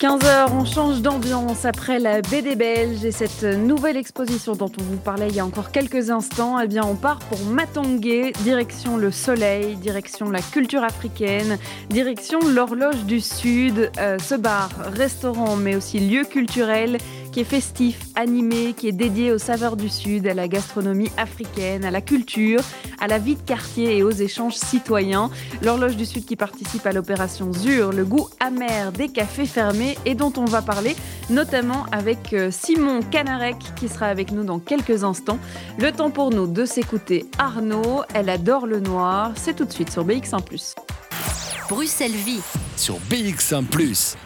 15h, on change d'ambiance après la BD belge et cette nouvelle exposition dont on vous parlait il y a encore quelques instants. Eh bien, on part pour Matongué, direction le soleil, direction la culture africaine, direction l'horloge du Sud. Euh, ce bar, restaurant, mais aussi lieu culturel qui est festif, animé, qui est dédié aux saveurs du Sud, à la gastronomie africaine, à la culture, à la vie de quartier et aux échanges citoyens. L'horloge du Sud qui participe à l'opération ZUR, le goût amer des cafés fermés et dont on va parler notamment avec euh, Simon Canarek qui sera avec nous dans quelques instants. Le temps pour nous de s'écouter Arnaud, elle adore le noir, c'est tout de suite sur BX1 ⁇ Bruxelles Vie sur BX1 ⁇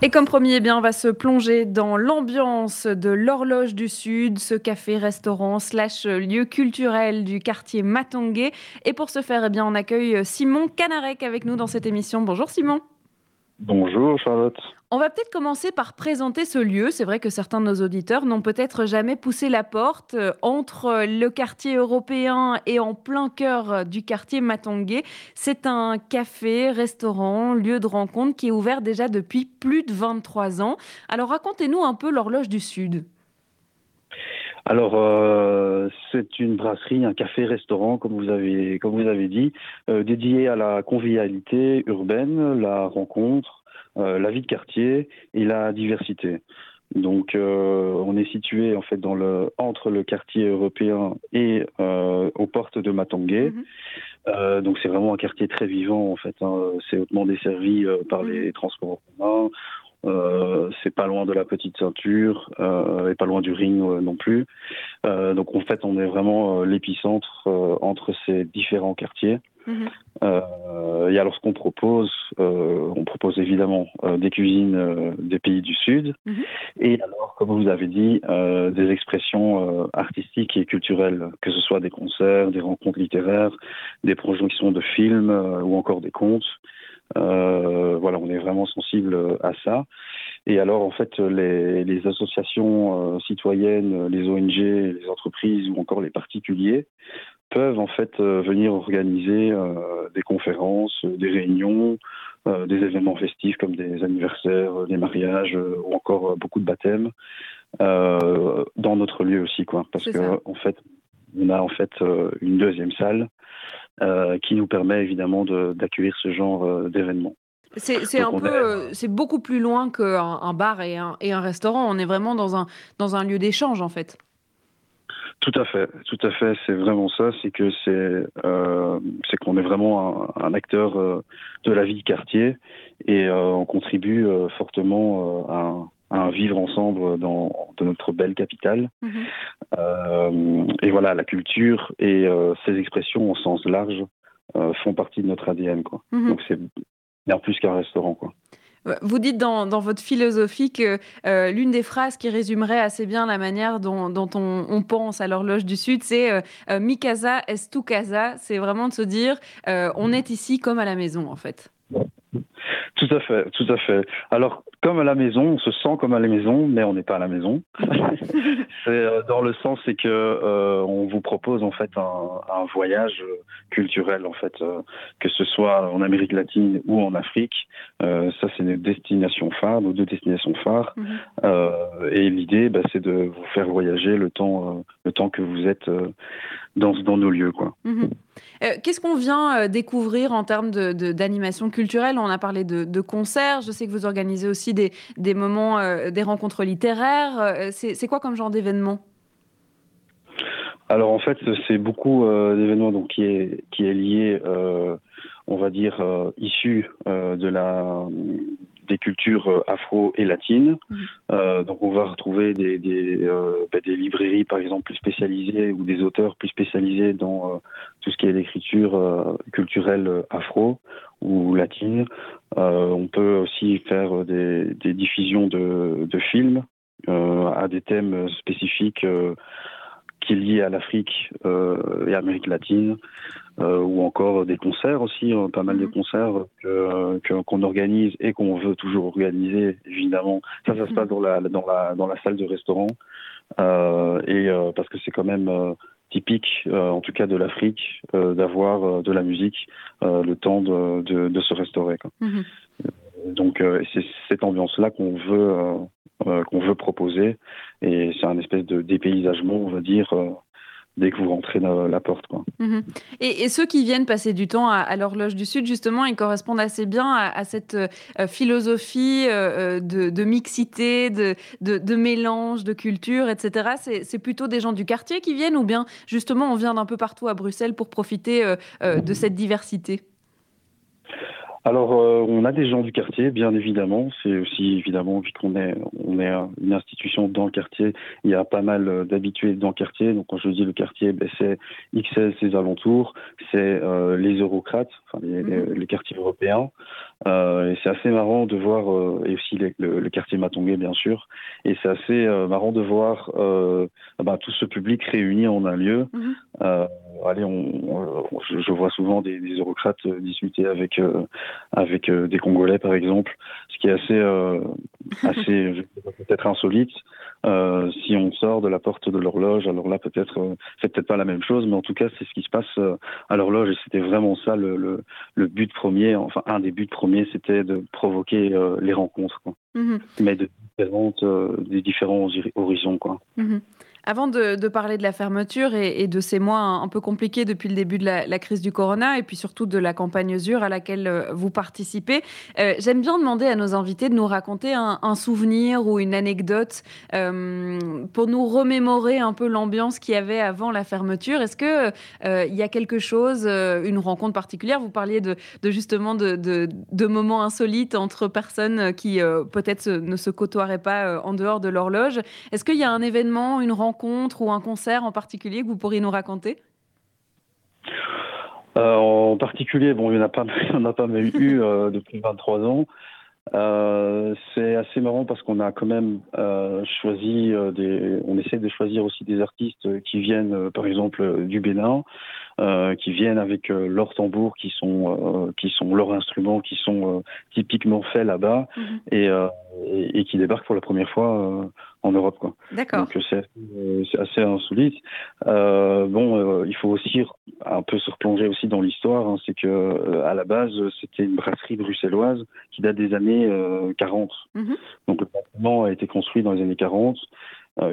et comme promis, eh bien, on va se plonger dans l'ambiance de l'horloge du Sud, ce café-restaurant slash lieu culturel du quartier Matongué. Et pour ce faire, eh bien, on accueille Simon Canarek avec nous dans cette émission. Bonjour Simon. Bonjour Charlotte. On va peut-être commencer par présenter ce lieu. C'est vrai que certains de nos auditeurs n'ont peut-être jamais poussé la porte euh, entre le quartier européen et en plein cœur du quartier Matongué. C'est un café, restaurant, lieu de rencontre qui est ouvert déjà depuis plus de 23 ans. Alors racontez-nous un peu l'horloge du Sud. Alors, euh, c'est une brasserie, un café-restaurant, comme vous avez, comme vous avez dit, euh, dédié à la convivialité urbaine, la rencontre, euh, la vie de quartier et la diversité. Donc, on est situé en fait dans le entre le quartier européen et aux portes de Matongué. Mhm. donc, c'est vraiment un quartier très vivant en fait. Hein. C'est hautement desservi par mhm. les transports en commun. Euh, c'est pas loin de la petite ceinture euh, et pas loin du ring euh, non plus. Euh, donc en fait, on est vraiment l'épicentre entre ces différents quartiers. Mhm. et alors ce qu'on propose, on propose évidemment des cuisines des pays du Sud. Mhm. Et alors, comme vous avez dit, des expressions artistiques et culturelles, que ce soit des concerts, des rencontres littéraires, des projections de films ou encore des contes. Euh, voilà, on est vraiment sensible à ça. Et alors, en fait, les, les associations euh, citoyennes, les ONG, les entreprises ou encore les particuliers peuvent en fait euh, venir organiser des conférences, des réunions, des événements festifs comme des anniversaires, des mariages ou encore beaucoup de baptêmes dans notre lieu aussi, quoi. Parce que en fait, on a en fait une deuxième salle qui nous permet évidemment d'accueillir ce genre euh, d'événements. C'est un peu, euh, c'est beaucoup plus loin qu'un un bar et un, et un, restaurant. On est vraiment dans un, dans un lieu d'échange en fait. Tout à fait, tout à fait. C'est vraiment ça. C'est que c'est, euh, c'est qu'on est vraiment un, un acteur de la vie du quartier et on contribue fortement à, à vivre ensemble dans, notre belle capitale. Mhm. Euh, et voilà, la culture et euh, ses expressions au sens large euh, font partie de notre ADN. Quoi. Mhm. Donc c'est bien plus qu'un restaurant. Quoi. Vous dites dans, dans, votre philosophie que l'une des phrases qui résumerait assez bien la manière dont, dont on, on, pense à l'horloge du Sud, c'est Mi casa est tu casa? C'est vraiment de se dire on est ici comme à la maison en fait. Tout à fait, tout à fait. Alors, comme à la maison, on se sent comme à la maison, mais on n'est pas à la maison. c'est euh, dans le sens, c'est que euh, on vous propose en fait un, voyage culturel en fait, euh, que ce soit en Amérique latine ou en Afrique. ça, c'est une destination phare, nos deux destinations phares. Mhm. et l'idée, bah, c'est de vous faire voyager le temps, le temps que vous êtes dans, dans nos lieux, quoi. Mhm. Qu'est-ce qu'on vient découvrir en termes d'animation culturelle On a parlé de, concerts. Je sais que vous organisez aussi des, moments, euh, des rencontres littéraires. Euh, c'est quoi comme genre d'événement? Alors en fait, c'est beaucoup euh, d'événements qui est qui lié, on va dire, issu de la des cultures afro et latines. Mmh. donc on va retrouver des des, bah, des, librairies par exemple plus spécialisées ou des auteurs plus spécialisés dans tout ce qui est l'écriture culturelle afro ou latine. Euh, on peut aussi faire des, des diffusions de, de films euh, à des thèmes spécifiques euh, qui est lié à l'Afrique et à l'Amérique latine. ou encore des concerts aussi, pas mal de mhm. concerts qu'on organise et qu'on veut toujours organiser, évidemment. Ça, ça se passe dans la, dans la, dans la salle de restaurant. et parce que c'est quand même typique, en tout cas de l'Afrique, d'avoir de la musique le temps de, de, se restaurer. Quoi. Mhm. Donc c'est cette ambiance-là qu'on veut euh, qu'on veut proposer. Et c'est un espèce de dépaysagement, on va dire, euh, dès que vous rentrez dans la porte. Quoi. Mhm. Et, ceux qui viennent passer du temps à, l'horloge du Sud, justement, ils correspondent assez bien à, cette euh, philosophie de, mixité, de, mélange, de culture, etc. C'est plutôt des gens du quartier qui viennent ou bien justement on vient d'un peu partout à Bruxelles pour profiter de cette diversité? Alors, euh, on a des gens du quartier, bien évidemment. C'est aussi évidemment, vu qu'on est, on est une institution dans le quartier, il y a pas mal euh, d'habitués dans le quartier. Donc, quand je dis le quartier, ben, c'est XL, ses alentours, c'est euh, les eurocrates, enfin, les, mhm. quartiers européens. Et c'est assez marrant de voir, et aussi le, quartier Matongué, bien sûr. Et c'est assez marrant de voir ben, tout ce public réuni en un lieu. Mhm. allez, on, je, vois souvent des, des eurocrates discuter avec avec euh, des Congolais par exemple, ce qui est assez, euh, assez peut-être insolite. Euh, si on sort de la porte de l'horloge, alors là peut-être c'est peut-être pas la même chose, mais en tout cas c'est ce qui se passe à l'horloge et c'était vraiment ça le, le, but premier, enfin un des buts premiers, c'était de provoquer les rencontres, quoi. Mm-hmm. mais de différentes, des différents horizons, quoi. Mm-hmm. Avant de, parler de la fermeture et, de ces mois un, peu compliqués depuis le début de la, crise du corona et puis surtout de la campagne ZUR à laquelle euh, vous participez, euh, j'aime bien demander à nos invités de nous raconter un, souvenir ou une anecdote euh, pour nous remémorer un peu l'ambiance qu'il y avait avant la fermeture. Est-ce qu'il il y a quelque chose, une rencontre particulière? Vous parliez de, justement de, de, moments insolites entre personnes qui peut-être ne se côtoieraient pas en dehors de l'horloge. Est-ce qu'il y a un événement, une rencontre ou un concert en particulier que vous pourriez nous raconter? Euh, En particulier, bon, il n'y en a pas, a pas eu euh, depuis 23 ans. Euh, c'est assez marrant parce qu'on a quand même choisi des. On essaie de choisir aussi des artistes qui viennent, par exemple, du Bénin, qui viennent avec leurs tambours, qui sont qui sont leurs instruments, qui sont typiquement faits là-bas, mhm. et, et, qui débarquent pour la première fois en Europe. D'accord. Donc c'est assez insolite. Euh, bon, euh, il faut aussi un peu se replonger aussi dans l'histoire. Hein. c'est que euh, à la base, c'était une brasserie bruxelloise qui date des années 40. Mhm. Donc le bâtiment a été construit dans les années 40.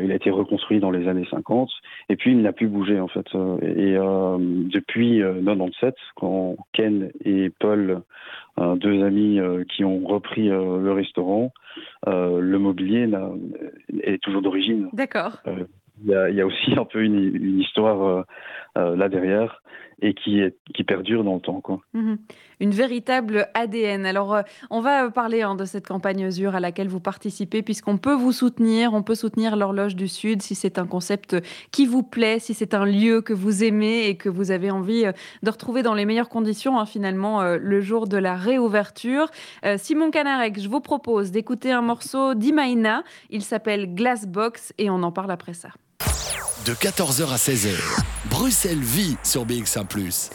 Il a été reconstruit dans les années 50 et puis il n'a plus bougé en fait. Et depuis 97, quand Ken et Paul, deux amis qui ont repris le restaurant, le mobilier est toujours d'origine. D'accord. Il y, a, aussi un peu une, histoire là derrière et qui, est, qui perdure dans le temps. Quoi. Mhm. Une véritable ADN. Alors, euh, on va parler hein, de cette campagne ZUR à laquelle vous participez, puisqu'on peut vous soutenir, on peut soutenir l'horloge du Sud si c'est un concept qui vous plaît, si c'est un lieu que vous aimez et que vous avez envie euh, de retrouver dans les meilleures conditions, hein, finalement, euh, le jour de la réouverture. Simon Canarek, je vous propose d'écouter un morceau d'Imaina. Il s'appelle Glassbox et on en parle après ça de 14h à 16h. Bruxelles vit sur BX1 ⁇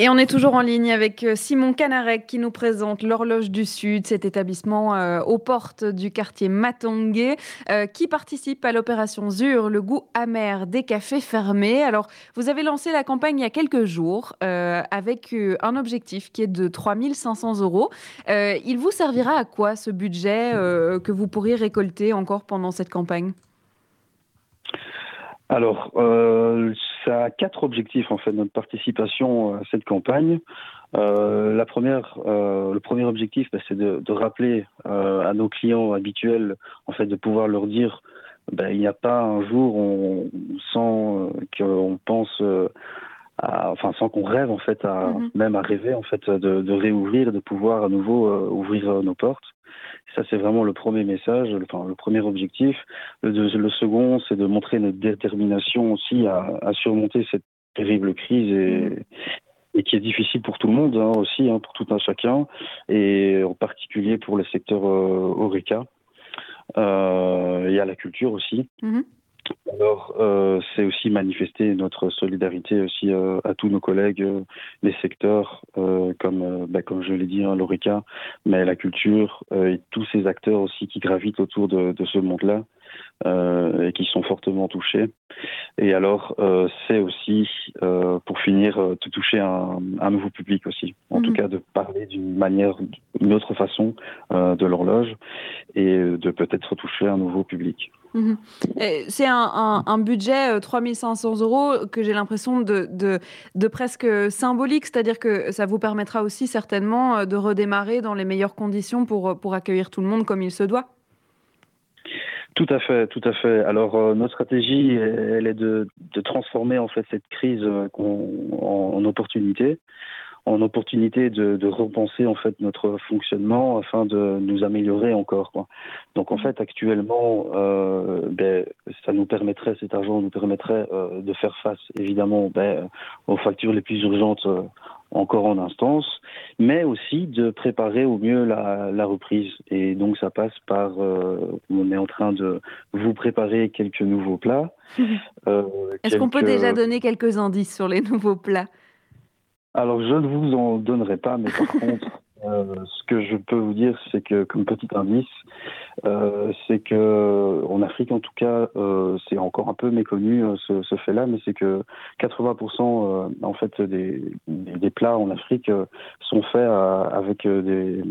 et on est toujours en ligne avec euh, Simon Canarek qui nous présente l'Horloge du Sud, cet établissement euh, aux portes du quartier Matongué, euh, qui participe à l'opération ZUR, le goût amer des cafés fermés. Alors, vous avez lancé la campagne il y a quelques jours avec un objectif qui est de 3500 euros. il vous servira à quoi ce budget que vous pourriez récolter encore pendant cette campagne? Alors, euh, ça a quatre objectifs en fait notre participation à cette campagne. Euh, la première, euh, le premier objectif, bah, c'est de, de, rappeler euh, à nos clients habituels, en fait, de pouvoir leur dire, bah, il n'y a pas un jour on, sans euh, qu'on pense, à, enfin, sans qu'on rêve en fait, à, mm-hmm. même à rêver en fait, de, de réouvrir, de pouvoir à nouveau ouvrir nos portes. Ça, c'est vraiment le premier message, le, enfin, le premier objectif. Le, le second, c'est de montrer notre détermination aussi à, à surmonter cette terrible crise et, et, qui est difficile pour tout le monde hein, aussi, hein, pour tout un chacun, et en particulier pour le secteur euh, Oreca. Euh, et à la culture aussi. Mm-hmm. Alors, euh, c'est aussi manifester notre solidarité aussi euh, à tous nos collègues, euh, les secteurs comme, bah, comme je l'ai dit, hein, l'ORECA, mais la culture et tous ces acteurs aussi qui gravitent autour de, de ce monde-là et qui sont fortement touchés. Et alors, c'est aussi, pour finir, de toucher un, un, nouveau public aussi. En tout mhm. cas, de parler d'une manière, d'une autre façon de l'horloge et de peut-être toucher un nouveau public. Mhm. C'est un, budget 3500 euh, euros que j'ai l'impression de, de, presque symbolique, c'est-à-dire que ça vous permettra aussi certainement euh, de redémarrer dans les meilleures conditions pour, euh, pour accueillir tout le monde comme il se doit. Tout à fait, tout à fait. Alors notre stratégie, elle est de, transformer en fait cette crise en opportunité en opportunité de, de, repenser en fait notre fonctionnement afin de nous améliorer encore. Quoi. Donc en fait actuellement, euh, ben, ça nous permettrait, cet argent nous permettrait euh, de faire face évidemment ben, aux factures les plus urgentes euh, encore en instance, mais aussi de préparer au mieux la, la reprise. Et donc ça passe par, euh, on est en train de vous préparer quelques nouveaux plats. Est-ce qu'on peut déjà donner quelques indices sur les nouveaux plats? Alors, je ne vous en donnerai pas, mais par contre, euh, ce que je peux vous dire, c'est que, comme petit indice, euh, c'est que en Afrique, en tout cas, euh, c'est encore un peu méconnu ce, ce fait-là, mais c'est que 80% en fait des, des, plats en Afrique sont faits avec des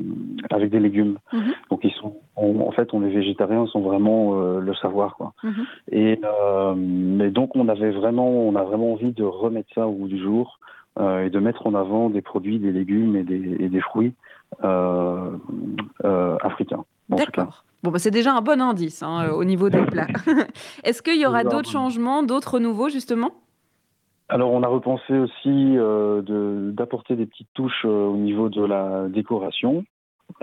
avec des légumes. Mhm. Donc ils sont, en fait, on les végétariens sont vraiment le savoir, quoi. Mhm. Et mais donc on avait vraiment, on a vraiment envie de remettre ça au bout du jour. Euh, et de mettre en avant des produits, des légumes et des, et des fruits euh, euh, africains. D'accord. Bon, bah, c'est déjà un bon indice hein, au niveau des plats. Est-ce qu'il y aura d'autres changements, d'autres nouveaux justement? Alors, on a repensé aussi euh, d'apporter des petites touches au niveau de la décoration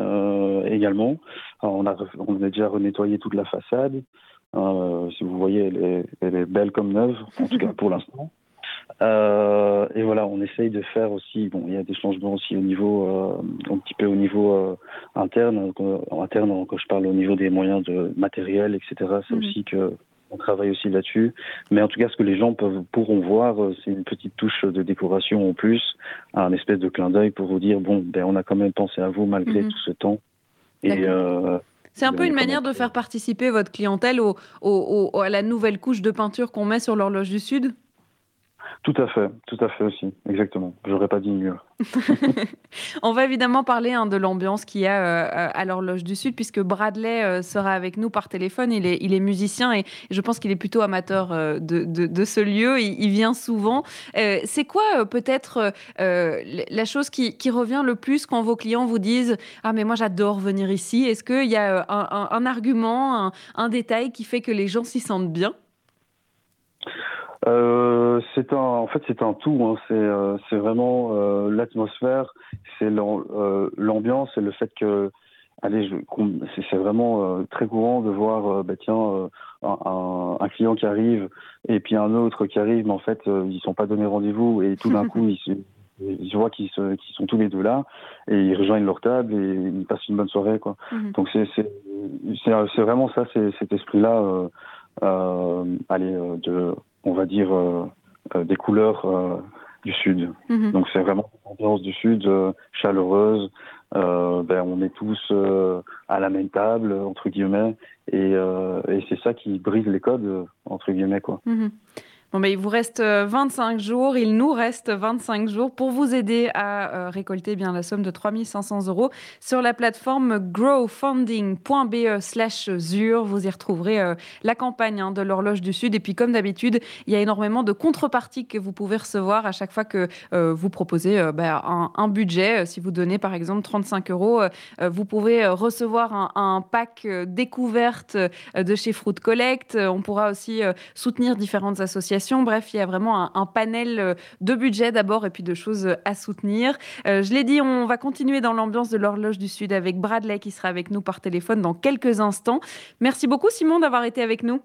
euh, également. on, a, on a déjà renettoyé toute la façade. si vous voyez, elle est, elle est, belle comme neuve, en tout cas pour l'instant. Euh, et voilà, on essaye de faire aussi. Bon, il y a des changements aussi au niveau, euh, un petit peu au niveau euh, interne. En interne, quand je parle au niveau des moyens de matériel, etc. C'est mhm. aussi que on travaille aussi là-dessus. Mais en tout cas, ce que les gens peuvent, pourront voir, c'est une petite touche de décoration en plus, un espèce de clin d'œil pour vous dire bon, ben, on a quand même pensé à vous malgré mhm. tout ce temps. Et c'est un peu une manière de faire participer votre clientèle au, au, à la nouvelle couche de peinture qu'on met sur l'horloge du Sud? Tout à fait, tout à fait aussi, exactement. J'aurais pas dit mieux. On va évidemment parler hein, de l'ambiance qu'il y a euh, à l'horloge du Sud, puisque Bradley euh, sera avec nous par téléphone. Il est, il est musicien et je pense qu'il est plutôt amateur euh, de, de, ce lieu. Il, vient souvent. C'est quoi peut-être la chose qui, qui, revient le plus quand vos clients vous disent Ah, mais moi j'adore venir ici Est-ce qu'il y a un, un, argument, un, un détail qui fait que les gens s'y sentent bien? Euh, c'est un, en fait, c'est un tout. Hein. C'est, euh, c'est vraiment euh, l'atmosphère, c'est l'ambiance et le fait que, allez, c'est, vraiment très courant de voir, bah, tiens, un, un, client qui arrive et puis un autre qui arrive, mais en fait, ils sont pas donné rendez-vous et tout d'un coup, ils se, voient qu'ils, se, qu'ils sont tous les deux là et ils rejoignent leur table et ils passent une bonne soirée, quoi. Mhm. Donc c'est, c'est, c'est, c'est vraiment ça, c'est cet esprit-là. allez, de on va dire, euh, des couleurs euh, du Sud. Mhm. Donc c'est vraiment une ambiance du Sud chaleureuse. ben, on est tous à la même table, entre guillemets, et, et c'est ça qui brise les codes, entre guillemets. Quoi. Mhm. Bon, ben, il vous reste 25 jours, il nous reste 25 jours pour vous aider à récolter bien la somme de 3500 euros sur la plateforme growfunding.be slash ZUR. Vous y retrouverez la campagne hein, de l'horloge du Sud. Et puis, comme d'habitude, il y a énormément de contreparties que vous pouvez recevoir à chaque fois que vous proposez ben, un, budget. Si vous donnez, par exemple, 35 euros, vous pouvez recevoir un, un pack découverte de chez Fruit Collect. On pourra aussi soutenir différentes associations Bref, il y a vraiment un, panel euh, de budget d'abord et puis de choses euh, à soutenir. Euh, je l'ai dit, on va continuer dans l'ambiance de l'horloge du Sud avec Bradley qui sera avec nous par téléphone dans quelques instants. Merci beaucoup Simon d'avoir été avec nous.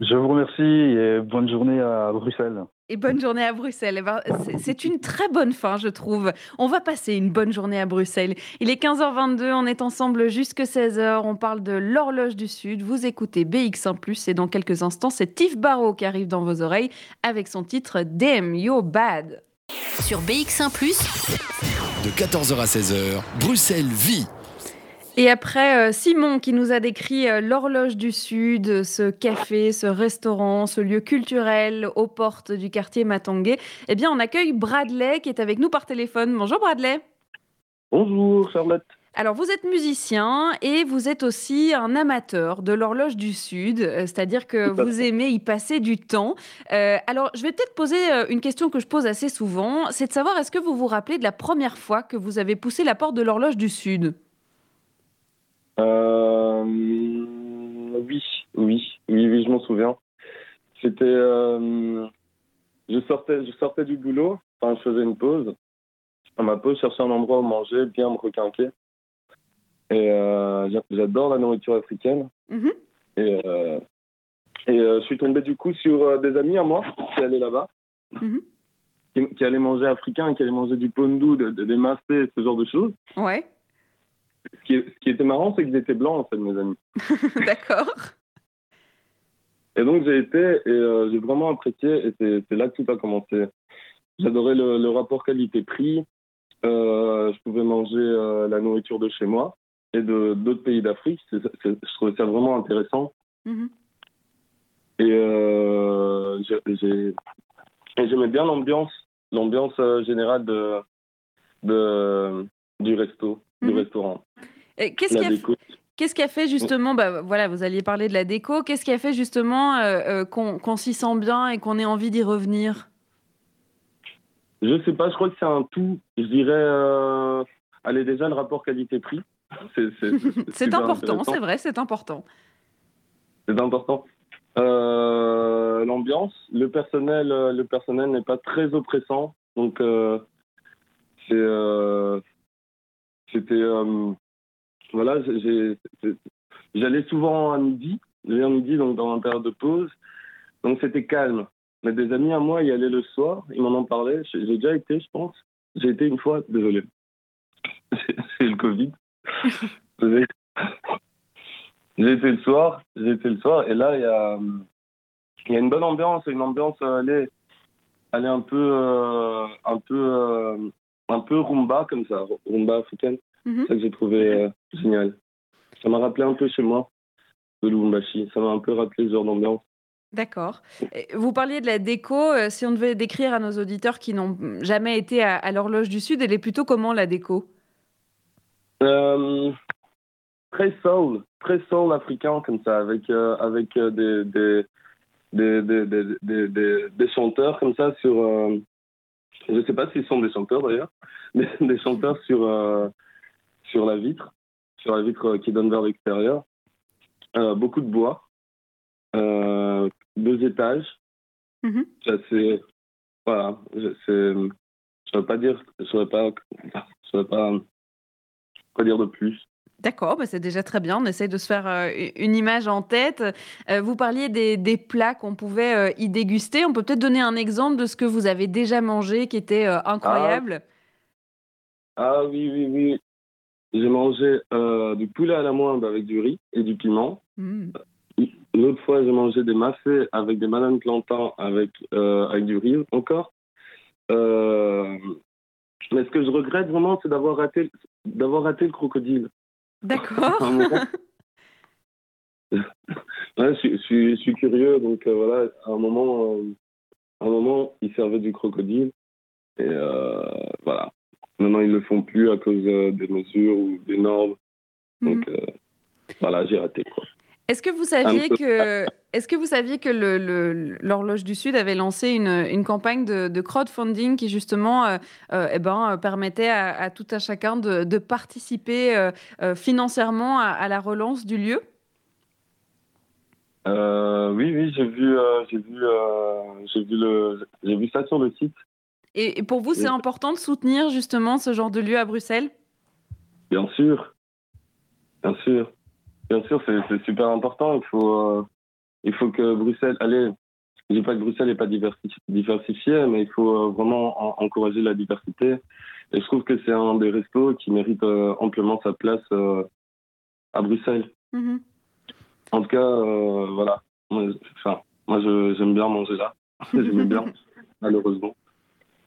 Je vous remercie et bonne journée à Bruxelles. Et bonne journée à Bruxelles. Eh ben, c'est une très bonne fin, je trouve. On va passer une bonne journée à Bruxelles. Il est 15h22, on est ensemble jusque 16h. On parle de l'horloge du Sud. Vous écoutez BX1 et dans quelques instants, c'est Tiff Barrow qui arrive dans vos oreilles avec son titre Damn You're Bad. Sur BX1 de 14h à 16h, Bruxelles vit. Et après euh, Simon qui nous a décrit euh, l'horloge du Sud, ce café, ce restaurant, ce lieu culturel aux portes du quartier Matongué, eh bien on accueille Bradley qui est avec nous par téléphone. Bonjour Bradley. Bonjour Charlotte. Alors vous êtes musicien et vous êtes aussi un amateur de l'horloge du Sud, euh, c'est-à-dire que vous aimez y passer du temps. alors je vais peut-être poser une question que je pose assez souvent, c'est de savoir est-ce que vous vous rappelez de la première fois que vous avez poussé la porte de l'horloge du Sud? Euh, oui, oui, oui, oui, je m'en souviens. C'était, euh, je sortais, je sortais du boulot, enfin, je faisais une pause. À ma pause, je cherchais un endroit où manger, bien me requinquer. Et euh, j'adore la nourriture africaine. Mm-hmm. Et, et je suis tombé du coup sur des amis à moi qui allaient là-bas, mm-hmm. qui, allaient manger africain, qui allaient manger du pondou, des massés, ce genre de choses. Ouais ce qui, était marrant, c'est qu'ils étaient blancs, en fait, mes amis. D'accord. Et donc, j'ai été et euh, j'ai vraiment apprécié, et c'est là que tout a commencé. J'adorais le, rapport qualité-prix. Euh, je pouvais manger euh, la nourriture de chez moi et de d'autres pays d'Afrique. Je trouvais ça vraiment intéressant. Mm-hmm. Et j'aimais bien l'ambiance, l'ambiance générale de, de, du resto du mhm. restaurant. Qu'est-ce qui, a... Fait justement, bah, voilà, vous alliez parler de la déco, qu'est-ce qui a fait justement euh, euh, qu'on s'y sent bien et qu'on ait envie d'y revenir? Je sais pas, je crois que c'est un tout. Je dirais, euh, allez déjà le rapport qualité-prix. C'est important, c'est vrai, c'est important. C'est important. L'ambiance, le personnel, le personnel n'est pas très oppressant, donc c'est c'était. Euh, voilà, j'allais souvent à midi, j'allais à midi donc dans période de pause. Donc c'était calme. Mais des amis à moi y allaient le soir, ils m'en ont parlé. J'ai déjà été, je pense. J'ai été une fois, désolé. C'est le Covid. j'ai été le soir, j'ai été le soir, et là il y a, y a une bonne ambiance, une ambiance, elle est un peu, euh, un peu, un peu rumba comme ça, rumba africaine. Mhm. C'est ça que j'ai trouvé euh, génial. Ça m'a rappelé un peu chez moi, de Lubumbashi. Ça m'a un peu rappelé ce genre d'ambiance. D'accord. Vous parliez de la déco. Euh, si on devait décrire à nos auditeurs qui n'ont jamais été à, l'horloge du Sud, elle est plutôt comment la déco? Euh, Très soul, très soul africain comme ça, avec, avec des, des, des, des, des, chanteurs comme ça sur, je ne sais pas s'ils sont des chanteurs d'ailleurs, mais des chanteurs sur, euh, sur la vitre, sur la vitre qui donne vers l'extérieur. Euh, beaucoup de bois, euh, deux étages. Mm C'est voilà, je ne saurais pas dire, je saurais pas, je saurais pas quoi dire de plus. D'accord, bah c'est déjà très bien. On essaie de se faire euh, une image en tête. Euh, vous parliez des, des plats qu'on pouvait euh, y déguster. On peut peut-être donner un exemple de ce que vous avez déjà mangé qui était incroyable? Ah. ah, oui, oui, oui. J'ai mangé du poulet à la moinde avec du riz et du piment. Mmh. Une autre fois, j'ai mangé des massés avec des bananes plantains avec, avec du riz encore. mais ce que je regrette vraiment, c'est d'avoir raté, d'avoir raté le crocodile. D'accord. je, suis, curieux, donc euh, voilà, à un moment, euh, à un moment, ils servaient du crocodile, et euh, voilà. Maintenant, ils ne le font plus à cause des mesures ou des normes. Donc, mhm. voilà, j'ai raté. Quoi. Est-ce que vous saviez que, est-ce que vous saviez que l'horloge du Sud avait lancé une, campagne de, crowdfunding qui justement euh, euh, eh ben, permettait à, tout un chacun de, participer euh, financièrement à, la relance du lieu? Oui, oui, j'ai vu, j'ai vu, j'ai vu le, j'ai vu ça sur le site. Et, pour vous, c'est important de soutenir justement ce genre de lieu à Bruxelles? Bien sûr, bien sûr. Bien sûr, c'est super important. Il faut, euh, il faut que Bruxelles, allez, je dis pas que Bruxelles n'est pas diversifiée, mais il faut vraiment encourager la diversité. Et je trouve que c'est un des restos qui mérite amplement sa place à Bruxelles. Mm-hmm. En tout cas, voilà. Enfin, moi, j'aime bien manger là. J'aime bien, malheureusement.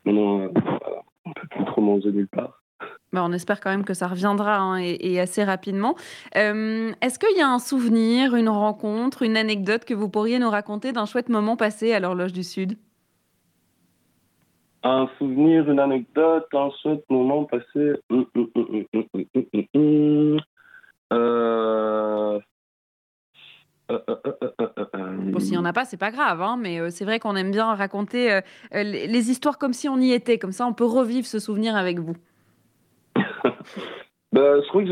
Maintenant, voilà, on ne peut plus trop manger nulle part. Bah, on espère quand même que ça reviendra hein, et, assez rapidement. Euh, est-ce qu'il y a un souvenir, une rencontre, une anecdote que vous pourriez nous raconter d'un chouette moment passé à l'horloge du Sud? Un souvenir, une anecdote, un chouette moment passé. Euh, euh, euh, euh, bon, s'il n'y en a pas, c'est pas grave, hein, mais c'est vrai qu'on aime bien raconter les histoires comme si on y était, comme ça on peut revivre ce souvenir avec vous. Bah, je crois que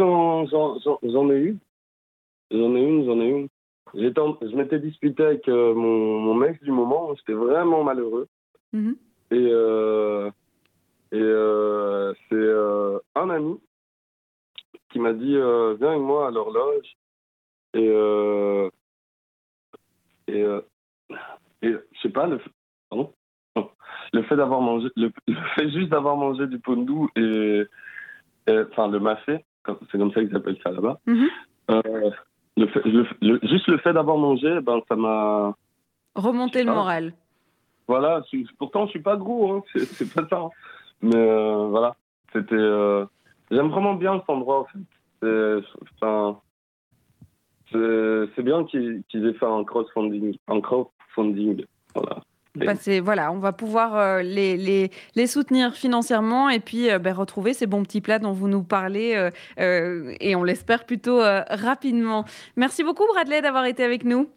j'en ai eu. J'en ai une, j'en ai une. Je m'étais disputé avec mon, mon, mec du moment, j'étais vraiment malheureux. Mm-hmm. Et, et c'est un ami qui m'a dit Viens avec moi à l'horloge. Et, et, euh, et je sais pas, le, pardon le fait d'avoir mangé, le, fait juste d'avoir mangé du pondou et, enfin le mafé, c'est comme ça qu'ils appellent ça là-bas. Mhm. Euh, le fait, juste le fait d'avoir mangé, ben ça m'a remonté le moral. Voilà, pourtant je suis pas gros, hein, c'est pas ça. Hein. Mais euh, voilà, c'était. J'aime vraiment bien cet endroit en fait. Enfin, c'est bien qu'ils aient fait un crowdfunding. Un crowdfunding. Voilà. Bah, voilà, on va pouvoir euh, les, les, les, soutenir financièrement et puis euh, bah, retrouver ces bons petits plats dont vous nous parlez euh, et on l'espère plutôt rapidement. Merci beaucoup Bradley d'avoir été avec nous.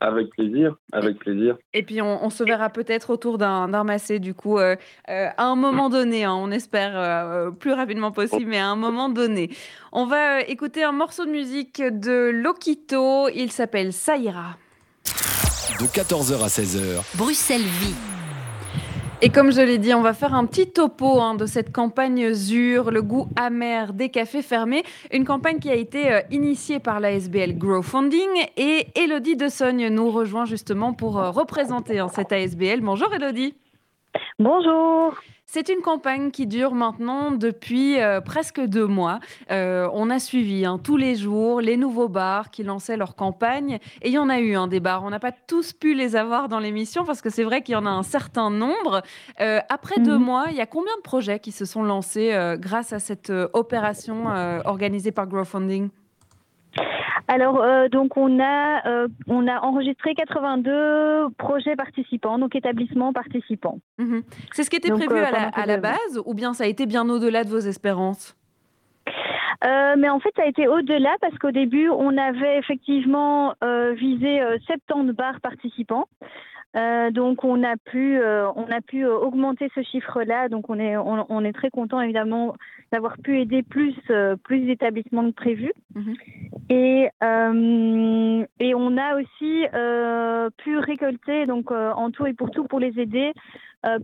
Avec plaisir, avec plaisir. Et puis on, se verra peut-être autour d'un massé du coup à un moment donné, hein, on espère plus rapidement possible, mais à un moment donné. On va écouter un morceau de musique de Lokito, il s'appelle Saïra de 14h à 16h. Bruxelles vit. Et comme je l'ai dit, on va faire un petit topo hein, de cette campagne ZUR, le goût amer des cafés fermés. Une campagne qui a été euh, initiée par la SBL Grow Funding. Et Elodie de Sogne nous rejoint justement pour euh, représenter hein, cette ASBL. Bonjour Elodie. Bonjour. C'est une campagne qui dure maintenant depuis euh, presque deux mois. Euh, on a suivi hein, tous les jours les nouveaux bars qui lançaient leur campagne. Et il y en a eu un des bars. On n'a pas tous pu les avoir dans l'émission parce que c'est vrai qu'il y en a un certain nombre. Euh, après deux mhm. mois, il y a combien de projets qui se sont lancés grâce à cette opération organisée par Growfunding? Alors, euh, donc on a, euh, on a enregistré 82 projets participants, donc établissements participants. Mhm. C'est ce qui était prévu euh, à, la, base, ou bien ça a été bien au-delà de vos espérances? Mais en fait, ça a été au-delà parce qu'au début, on avait effectivement visé 70 bars participants. Euh, donc on a pu euh, on a pu euh, augmenter ce chiffre-là. Donc on est on, est très content évidemment d'avoir pu aider plus plus d'établissements que prévu. Mhm. Et et on a aussi pu récolter donc en tout et pour tout pour les aider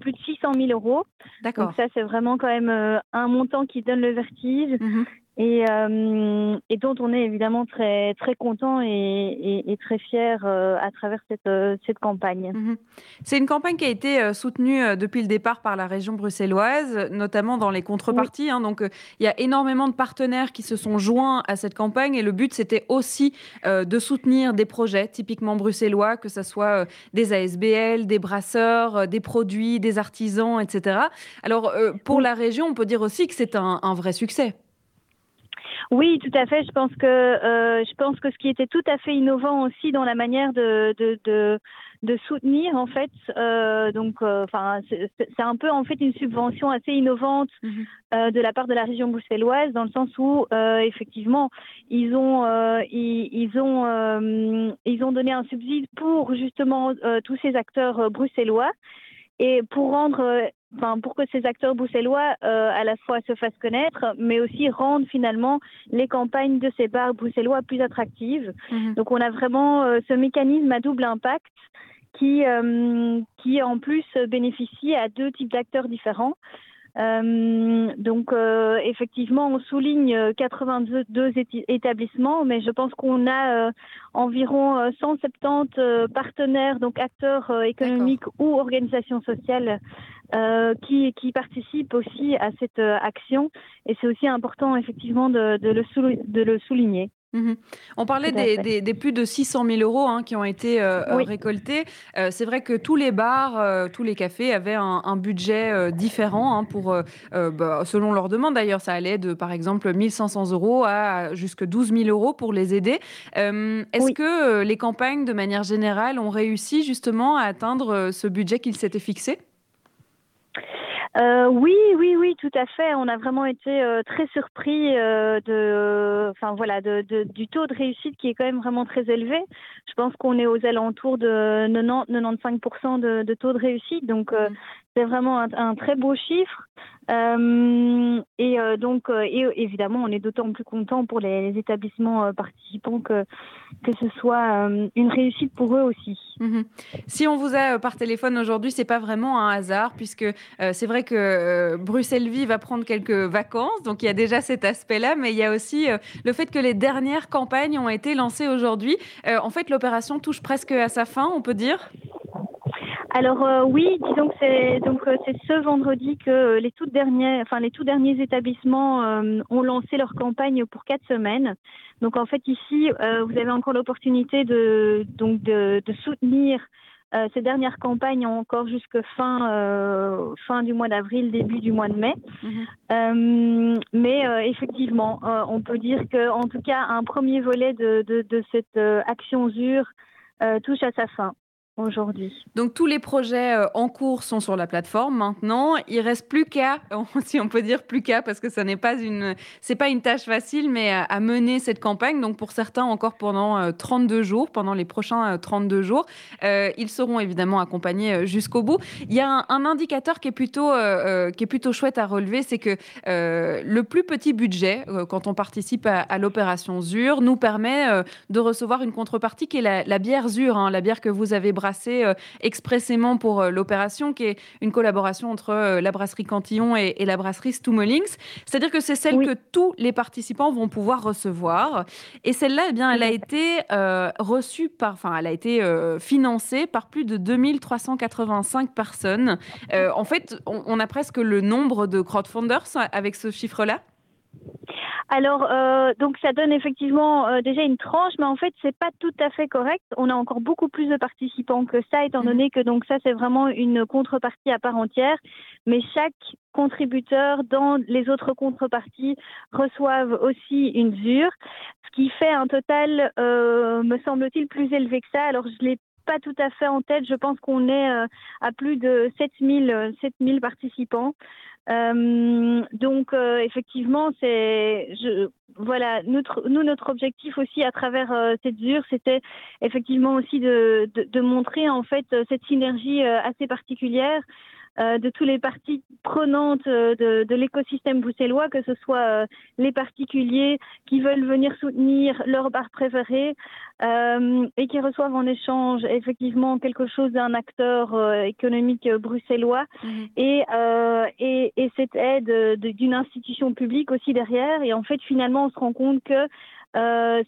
plus de 600 000 euros. D'accord. Donc ça c'est vraiment quand même un montant qui donne le vertige. Mhm et, euh, et, dont on est évidemment très, très content et, et, très fier euh, à travers cette, euh, cette campagne. Mhm. C'est une campagne qui a été soutenue depuis le départ par la région bruxelloise, notamment dans les contreparties. Hein, donc il y a énormément de partenaires qui se sont joints à cette campagne et le but c'était aussi de soutenir des projets typiquement bruxellois, que ce soit des ASBL, des brasseurs, des produits, des artisans, etc. Alors pour la région, on peut dire aussi que c'est un, un vrai succès. Oui, tout à fait. Je pense que euh, je pense que ce qui était tout à fait innovant aussi dans la manière de de, de, de soutenir en fait, euh, donc euh, enfin c'est un peu en fait une subvention assez innovante euh, de la part de la région bruxelloise dans le sens où effectivement ils ont ils, ils, ont ils ont donné un subside pour justement tous ces acteurs bruxellois et pour rendre Enfin, pour que ces acteurs bruxellois euh, à la fois se fassent connaître, mais aussi rendent finalement les campagnes de ces bars bruxellois plus attractives. Mhm. Donc on a vraiment euh, ce mécanisme à double impact qui, euh, qui en plus bénéficie à deux types d'acteurs différents. donc effectivement, on souligne 82 établissements, mais je pense qu'on a environ 170 partenaires, donc acteurs économiques ou organisations sociales euh, qui, qui participent aussi à cette euh, action. Et c'est aussi important, effectivement, de, de, le, de le souligner. Mhm. On parlait des, des, plus de 600 000 euros hein, qui ont été euh, récoltés. c'est vrai que tous les bars, tous les cafés avaient un, budget différent hein, pour, bah, selon leur demande. D'ailleurs, ça allait de, par exemple, 1500 euros à jusque 12 000 euros pour les aider. Est-ce que les campagnes, de manière générale, ont réussi justement à atteindre ce budget qu'ils s'étaient fixé euh, oui, oui, oui, tout à fait. On a vraiment été euh, très surpris euh, de, enfin voilà, de, du taux de réussite qui est quand même vraiment très élevé. Je pense qu'on est aux alentours de 90-95% de, de, taux de réussite, donc mmh. C'est vraiment un, très beau chiffre. Euh, et euh, donc, euh, évidemment, on est d'autant plus content pour les, établissements participants que, que ce soit une réussite pour eux aussi. Mhm. Si on vous a par téléphone aujourd'hui, c'est pas vraiment un hasard, puisque c'est vrai que Bruxelles Vie va prendre quelques vacances, donc il y a déjà cet aspect-là, mais il y a aussi le fait que les dernières campagnes ont été lancées aujourd'hui. en fait, l'opération touche presque à sa fin, on peut dire? Alors euh, oui, disons que c'est donc euh, c'est ce vendredi que euh, les toutes dernières, enfin les tout derniers établissements ont lancé leur campagne pour quatre semaines. Donc en fait ici, vous avez encore l'opportunité de donc de, soutenir ces dernières campagnes encore jusque fin fin du mois d'avril, début du mois de mai. Mhm. mais effectivement, on peut dire que en tout cas un premier volet de, de, de cette action ZUR touche à sa fin aujourd'hui. Donc tous les projets euh, en cours sont sur la plateforme maintenant. Il reste plus qu'à, si on peut dire plus qu'à, parce que ça n'est pas une, c'est pas une tâche facile, mais à, mener cette campagne. Donc pour certains encore pendant 32 euh, jours, pendant les prochains 32 euh, jours, ils seront évidemment accompagnés jusqu'au bout. Il y a un, indicateur qui est plutôt, qui est plutôt chouette à relever, c'est que le plus petit budget quand on participe à, l'opération ZUR nous permet de recevoir une contrepartie qui est la, bière ZUR, hein, la bière que vous avez brassé euh, expressément pour euh, l'opération, qui est une collaboration entre euh, la brasserie Cantillon et, la brasserie Stummelings. C'est-à-dire que c'est celle que tous les participants vont pouvoir recevoir. Et celle-là, eh bien, elle a été reçue par, enfin, elle a été financée par plus de 2385 personnes. en fait, on, a presque le nombre de crowdfunders avec ce chiffre-là. Alors, euh, donc ça donne effectivement euh, déjà une tranche, mais en fait, c'est pas tout à fait correct. On a encore beaucoup plus de participants que ça, étant mhm. donné que donc ça, c'est vraiment une contrepartie à part entière. Mais chaque contributeur dans les autres contreparties reçoivent aussi une ZUR, ce qui fait un total, euh, me semble-t-il, plus élevé que ça. Alors, je l'ai pas tout à fait en tête. Je pense qu'on est à plus de 7000, 7000 participants. Euh, donc euh, effectivement, c'est voilà notre nous notre objectif aussi à travers euh, cette ZUR, c'était effectivement aussi de, de, de, montrer en fait cette synergie assez particulière euh, de toutes les parties prenantes euh, de, de l'écosystème bruxellois, que ce soit euh, les particuliers qui veulent venir soutenir leur bar préféré et qui reçoivent en échange effectivement quelque chose d'un acteur économique bruxellois mhm. et, et, et, cette aide d'une institution publique aussi derrière. Et en fait, finalement, on se rend compte que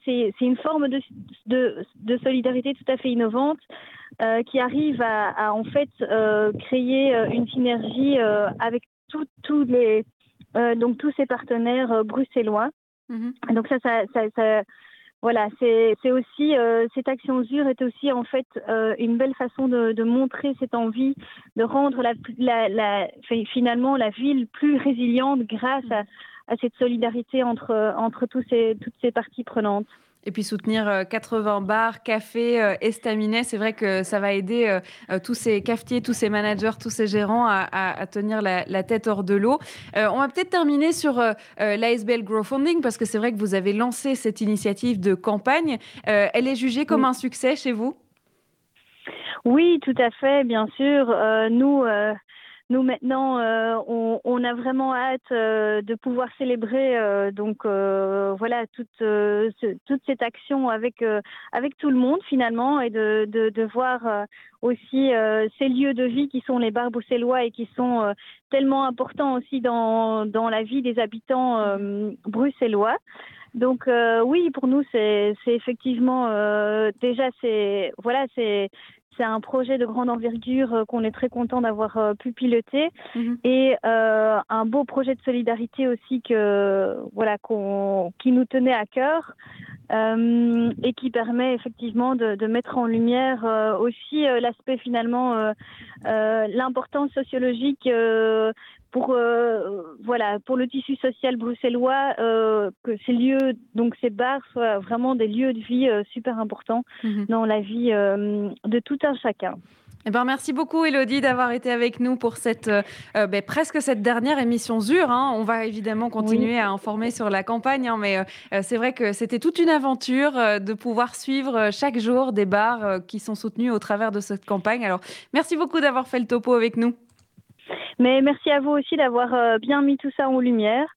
c'est une forme de, de, de, solidarité tout à fait innovante euh, qui arrive à, en fait euh, créer euh, une synergie avec tous les donc tous ces partenaires bruxellois. Mhm. Donc ça, ça, ça, voilà, c'est aussi cette action ZUR est aussi en fait une belle façon de, de, montrer cette envie de rendre la, la, la, finalement la ville plus résiliente grâce à, à cette solidarité entre entre tous ces, toutes ces parties prenantes. Et puis soutenir 80 euh, bars, cafés, euh, estaminets, c'est vrai que ça va aider euh, tous ces cafetiers, tous ces managers, tous ces gérants à, tenir la, tête hors de l'eau. on va peut-être terminer sur l'ASBL Funding parce que c'est vrai que vous avez lancé cette initiative de campagne. elle est jugée comme un succès chez vous? Oui, tout à fait, bien sûr. nous, nous maintenant, on, on, a vraiment hâte de pouvoir célébrer donc voilà toute toute cette action avec avec tout le monde finalement et de de, voir aussi ces lieux de vie qui sont les bars bruxellois et qui sont tellement importants aussi dans dans la vie des habitants bruxellois. Donc euh, oui, pour nous, c'est effectivement euh, déjà c'est voilà c'est c'est un projet de grande envergure euh, qu'on est très content d'avoir pu piloter mhm. et un beau projet de solidarité aussi que voilà qu'on qui nous tenait à cœur et qui permet effectivement de, de mettre en lumière aussi l'aspect finalement l'importance sociologique pour euh, voilà pour le tissu social bruxellois euh, que ces lieux donc ces bars soient vraiment des lieux de vie euh, super importants mhm. dans la vie de tout un chacun. Eh ben, merci beaucoup, Elodie, d'avoir été avec nous pour cette, ben, presque cette dernière émission ZUR. Hein. On va évidemment continuer à informer sur la campagne, hein, mais c'est vrai que c'était toute une aventure de pouvoir suivre chaque jour des bars qui sont soutenus au travers de cette campagne. Alors, merci beaucoup d'avoir fait le topo avec nous. Mais merci à vous aussi d'avoir euh, bien mis tout ça en lumière.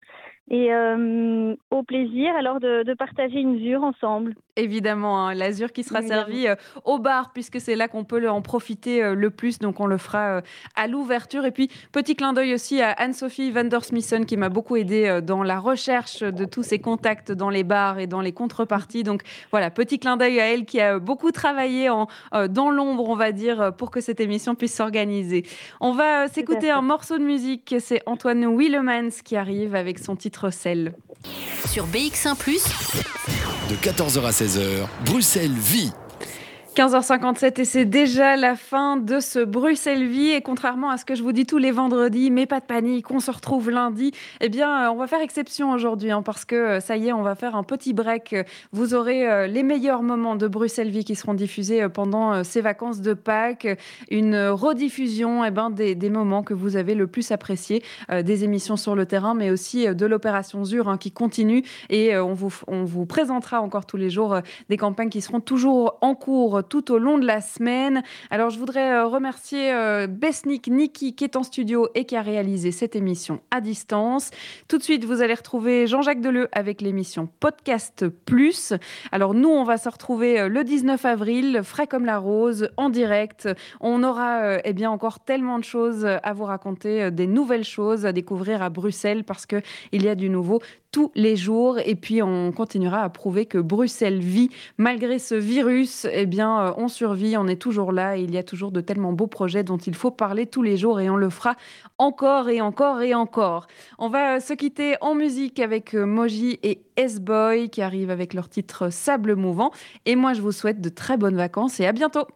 Et euh, au plaisir alors de, partager une zure ensemble. Évidemment, hein, l'azur qui sera servi euh, au bar, puisque c'est là qu'on peut en profiter euh, le plus. Donc, on le fera euh, à l'ouverture. Et puis, petit clin d'œil aussi à Anne-Sophie Vandersmissen, qui m'a beaucoup aidé dans la recherche de tous ces contacts dans les bars et dans les contreparties. Donc, voilà, petit clin d'œil à elle qui a beaucoup travaillé en, dans l'ombre, on va dire, pour que cette émission puisse s'organiser. On va s'écouter un morceau de musique. C'est Antoine Willemans qui arrive avec son titre Celle. Sur BX1 ⁇ de 14h à 16h, Bruxelles vit 15h57 et c'est déjà la fin de ce Bruxelles Vie. Et contrairement à ce que je vous dis tous les vendredis, mais pas de panique, on se retrouve lundi, eh bien euh, on va faire exception aujourd'hui hein, parce que euh, ça y est, on va faire un petit break. Vous aurez euh, les meilleurs moments de Bruxelles Vie qui seront diffusés pendant ces vacances de Pâques, une rediffusion eh ben, des, moments que vous avez le plus appréciés, des émissions sur le terrain, mais aussi de l'opération ZUR hein, qui continue. Et on, vous, on vous présentera encore tous les jours des campagnes qui seront toujours en cours tout au long de la semaine. Alors, je voudrais euh, remercier euh, Besnik Niki qui est en studio et qui a réalisé cette émission à distance. Tout de suite, vous allez retrouver Jean-Jacques Deleu avec l'émission Podcast Plus. Alors, nous, on va se retrouver euh, le 19 avril, frais comme la rose, en direct. On aura eh bien encore tellement de choses à vous raconter, des nouvelles choses à découvrir à Bruxelles parce qu'il y a du nouveau tous les jours. Et puis, on continuera à prouver que Bruxelles vit malgré ce virus. Eh bien, euh, on survit, on est toujours là et il y a toujours de tellement beaux projets dont il faut parler tous les jours et on le fera encore et encore et encore. On va se quitter en musique avec euh, Moji et S-Boy qui arrivent avec leur titre Sable mouvant. Et moi, je vous souhaite de très bonnes vacances et à bientôt.